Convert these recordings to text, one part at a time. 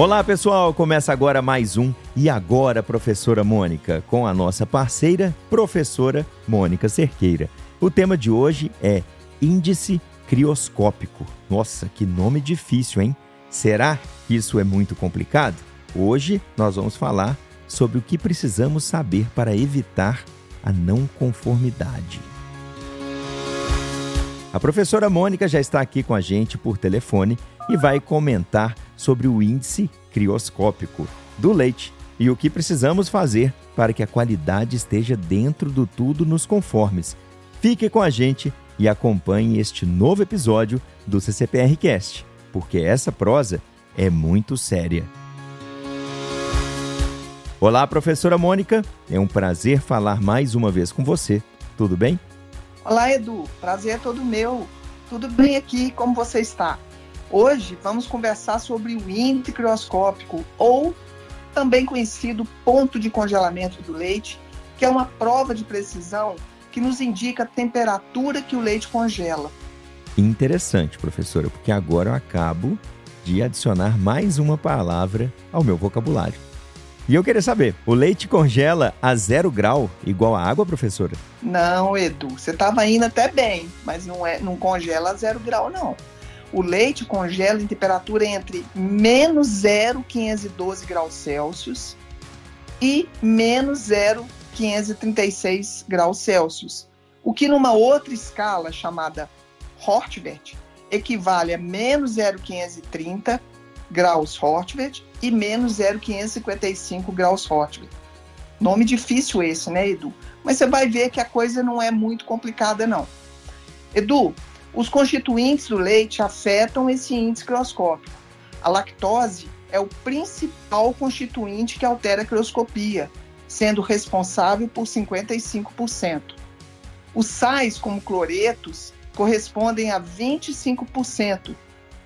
Olá, pessoal! Começa agora mais um E Agora, Professora Mônica, com a nossa parceira, professora Mônica Cerqueira. O tema de hoje é Índice Crioscópico. Nossa, que nome difícil, hein? Será que isso é muito complicado? Hoje nós vamos falar sobre o que precisamos saber para evitar a não conformidade. A professora Mônica já está aqui com a gente por telefone e vai comentar sobre o índice crioscópico do leite e o que precisamos fazer para que a qualidade esteja dentro do tudo nos conformes. Fique com a gente e acompanhe este novo episódio do CCPR Cast, porque essa prosa é muito séria. Olá, professora Mônica. É um prazer falar mais uma vez com você. Tudo bem? Olá, Edu. Prazer é todo meu. Tudo bem aqui? Como você está? Hoje vamos conversar sobre o índice crioscópico, ou também conhecido ponto de congelamento do leite, que é uma prova de precisão que nos indica a temperatura que o leite congela. Interessante, professora, porque agora eu acabo de adicionar mais uma palavra ao meu vocabulário. E eu queria saber, o leite congela a zero grau igual a água, professora? Não, Edu, você estava indo até bem, mas não, é, não congela a zero grau, não. O leite congela em temperatura entre menos 0,512 graus Celsius e menos 0,536 graus Celsius, o que numa outra escala chamada Hortwert equivale a menos 0,530 graus Hortwert e menos 0,555 graus Hortwert. Nome difícil esse, né, Edu? Mas você vai ver que a coisa não é muito complicada, não. Edu, os constituintes do leite afetam esse índice crioscópico. A lactose é o principal constituinte que altera a crioscopia, sendo responsável por 55%. Os sais, como cloretos, correspondem a 25%,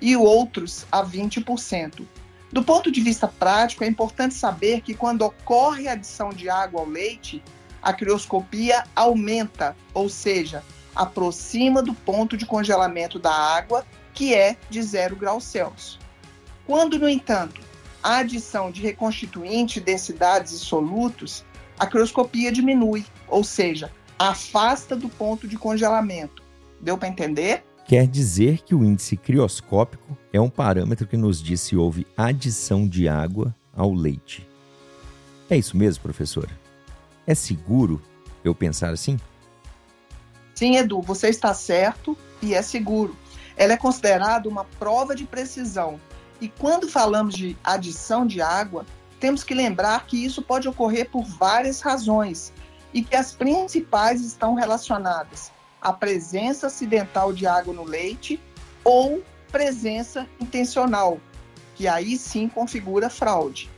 e outros a 20%. Do ponto de vista prático, é importante saber que quando ocorre a adição de água ao leite, a crioscopia aumenta, ou seja, aproxima do ponto de congelamento da água, que é de 0 graus Celsius. Quando, no entanto, a adição de reconstituinte, densidades e solutos, a crioscopia diminui, ou seja, afasta do ponto de congelamento. Deu para entender? Quer dizer que o índice crioscópico é um parâmetro que nos diz se houve adição de água ao leite. É isso mesmo, professora? É seguro eu pensar assim? Sim, Edu, você está certo e é seguro. Ela é considerada uma prova de precisão. E quando falamos de adição de água, temos que lembrar que isso pode ocorrer por várias razões e que as principais estão relacionadas a presença acidental de água no leite ou presença intencional, que aí sim configura fraude.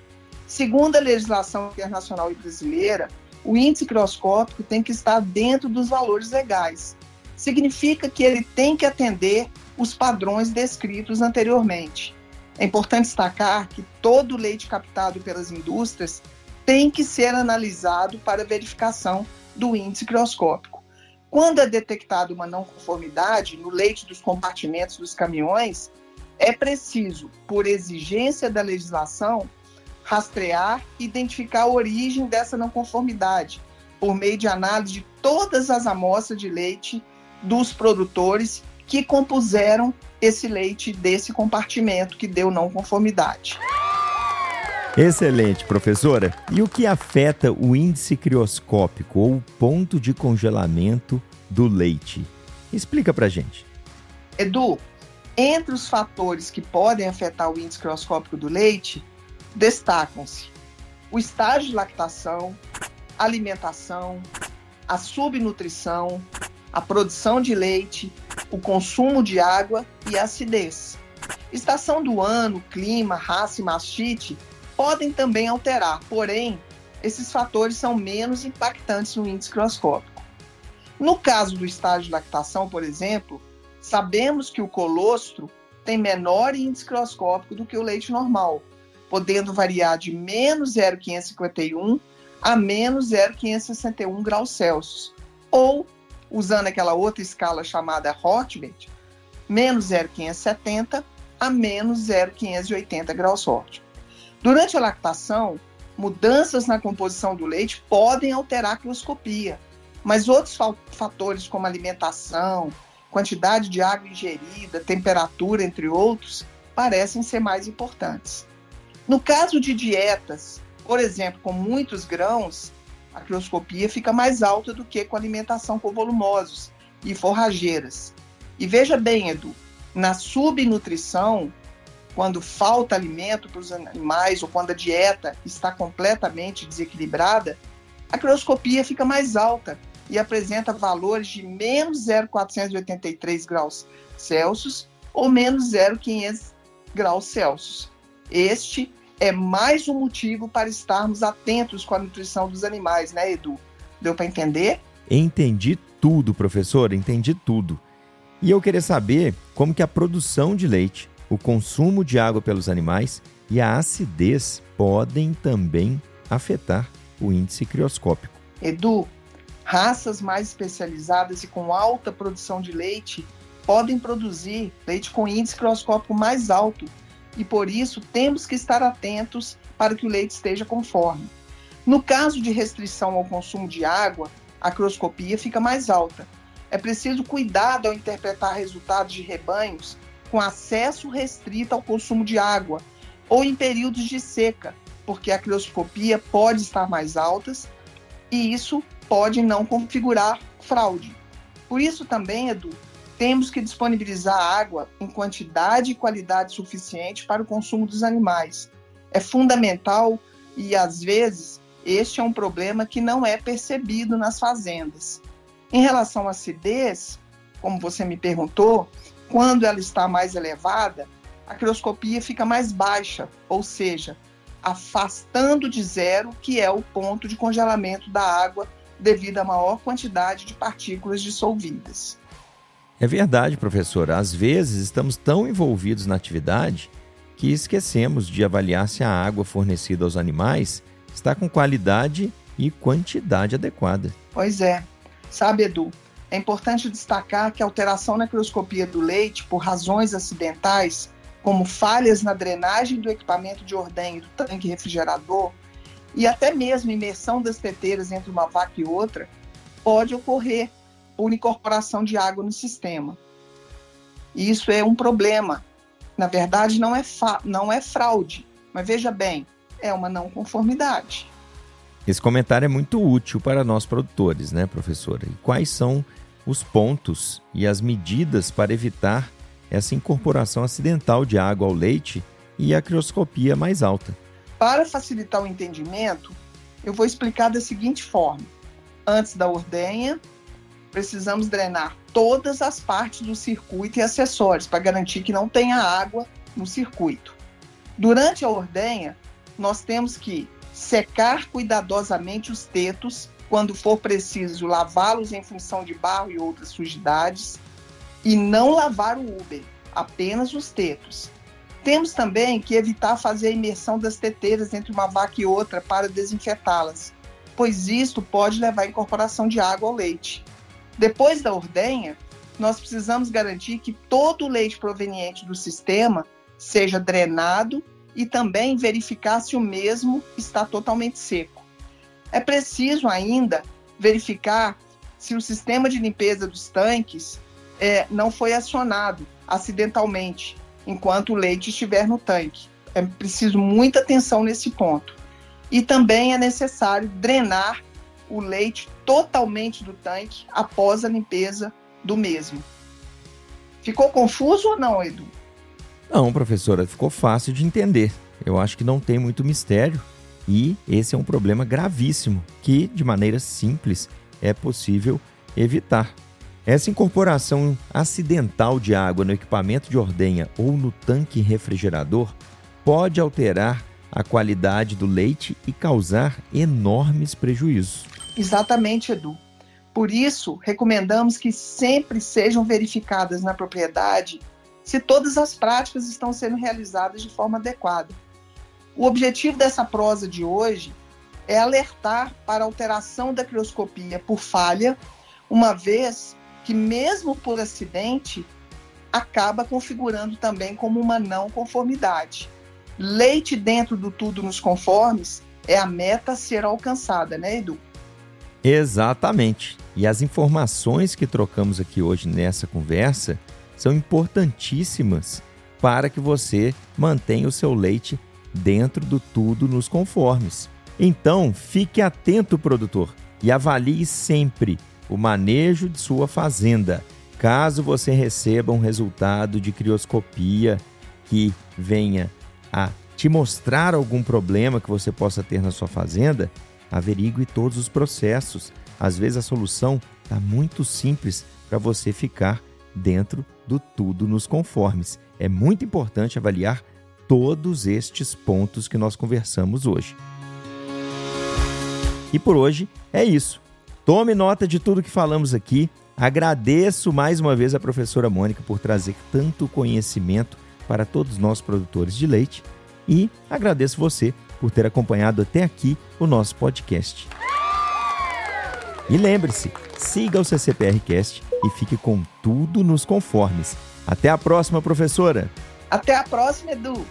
Segundo a legislação internacional e brasileira, o índice crioscópico tem que estar dentro dos valores legais. Significa que ele tem que atender os padrões descritos anteriormente. É importante destacar que todo leite captado pelas indústrias tem que ser analisado para verificação do índice crioscópico. Quando é detectada uma não conformidade no leite dos compartimentos dos caminhões, é preciso, por exigência da legislação, rastrear e identificar a origem dessa não conformidade, por meio de análise de todas as amostras de leite dos produtores que compuseram esse leite desse compartimento que deu não conformidade. Excelente, professora. E o que afeta o índice crioscópico ou ponto de congelamento do leite? Explica pra gente. Edu, entre os fatores que podem afetar o índice crioscópico do leite, destacam-se o estágio de lactação, alimentação, a subnutrição, a produção de leite, o consumo de água e a acidez. Estação do ano, clima, raça e mastite podem também alterar, porém, esses fatores são menos impactantes no índice crioscópico. No caso do estágio de lactação, por exemplo, sabemos que o colostro tem menor índice crioscópico do que o leite normal, podendo variar de menos 0,551 a menos 0,561 graus Celsius, ou, usando aquela outra escala chamada Hortwert, menos 0,570 a menos 0,580 graus Celsius. Durante a lactação, mudanças na composição do leite podem alterar a crioscopia, mas outros fatores como alimentação, quantidade de água ingerida, temperatura, entre outros, parecem ser mais importantes. No caso de dietas, por exemplo, com muitos grãos, a crioscopia fica mais alta do que com alimentação com volumosos e forrageiras. E veja bem, Edu, na subnutrição, quando falta alimento para os animais ou quando a dieta está completamente desequilibrada, a crioscopia fica mais alta e apresenta valores de menos 0,483 graus Celsius ou menos 0,500 graus Celsius. Este é mais um motivo para estarmos atentos com a nutrição dos animais, né, Edu? Deu para entender? Entendi tudo, professor, entendi tudo. E eu queria saber como que a produção de leite o consumo de água pelos animais e a acidez podem também afetar o índice crioscópico. Edu, raças mais especializadas e com alta produção de leite podem produzir leite com índice crioscópico mais alto e por isso temos que estar atentos para que o leite esteja conforme. No caso de restrição ao consumo de água, a crioscopia fica mais alta. É preciso cuidado ao interpretar resultados de rebanhos com acesso restrito ao consumo de água ou em períodos de seca, porque a crioscopia pode estar mais altas e isso pode não configurar fraude. Por isso também, Edu, temos que disponibilizar água em quantidade e qualidade suficiente para o consumo dos animais. É fundamental e às vezes este é um problema que não é percebido nas fazendas. Em relação à acidez, como você me perguntou, quando ela está mais elevada, a crioscopia fica mais baixa, ou seja, afastando de zero, que é o ponto de congelamento da água devido à maior quantidade de partículas dissolvidas. É verdade, professor. Às vezes estamos tão envolvidos na atividade que esquecemos de avaliar se a água fornecida aos animais está com qualidade e quantidade adequada. Pois é. Sabe, Edu, é importante destacar que a alteração na crioscopia do leite por razões acidentais, como falhas na drenagem do equipamento de ordenha do tanque refrigerador e até mesmo imersão das teteiras entre uma vaca e outra, pode ocorrer por incorporação de água no sistema. E isso é um problema. Na verdade, não é, não é fraude, mas veja bem, é uma não conformidade. Esse comentário é muito útil para nós produtores, né, professora? E quais são os pontos e as medidas para evitar essa incorporação acidental de água ao leite e a crioscopia mais alta? Para facilitar o entendimento, eu vou explicar da seguinte forma: antes da ordenha, precisamos drenar todas as partes do circuito e acessórios para garantir que não tenha água no circuito. Durante a ordenha, nós temos que secar cuidadosamente os tetos, quando for preciso lavá-los em função de barro e outras sujidades, e não lavar o Uber, apenas os tetos. Temos também que evitar fazer a imersão das teteiras entre uma vaca e outra para desinfetá-las, pois isto pode levar à incorporação de água ao leite. Depois da ordenha, nós precisamos garantir que todo o leite proveniente do sistema seja drenado e também verificar se o mesmo está totalmente seco. É preciso ainda verificar se o sistema de limpeza dos tanques é, não foi acionado acidentalmente enquanto o leite estiver no tanque. É preciso muita atenção nesse ponto. E também é necessário drenar o leite totalmente do tanque após a limpeza do mesmo. Ficou confuso ou não, Edu? Não, professora, ficou fácil de entender. Eu acho que não tem muito mistério e esse é um problema gravíssimo que, de maneira simples, é possível evitar. Essa incorporação acidental de água no equipamento de ordenha ou no tanque refrigerador pode alterar a qualidade do leite e causar enormes prejuízos. Exatamente, Edu. Por isso, recomendamos que sempre sejam verificadas na propriedade se todas as práticas estão sendo realizadas de forma adequada. O objetivo dessa prosa de hoje é alertar para alteração da crioscopia por falha, uma vez que, mesmo por acidente, acaba configurando também como uma não conformidade. leite dentro do tudo nos conformes é a meta a ser alcançada, né, Edu? Exatamente. E as informações que trocamos aqui hoje nessa conversa são importantíssimas para que você mantenha o seu leite dentro do tudo nos conformes. Então, fique atento, produtor, e avalie sempre o manejo de sua fazenda. Caso você receba um resultado de crioscopia que venha a te mostrar algum problema que você possa ter na sua fazenda, averigue todos os processos. Às vezes a solução está muito simples para você ficar dentro do tudo nos conformes. É muito importante avaliar todos estes pontos que nós conversamos hoje. E por hoje é isso. Tome nota de tudo que falamos aqui. Agradeço mais uma vez a professora Mônica por trazer tanto conhecimento para todos nós produtores de leite e agradeço você por ter acompanhado até aqui o nosso podcast. E lembre-se, siga o CCPRcast e fique com tudo nos conformes. Até a próxima, professora! Até a próxima, Edu!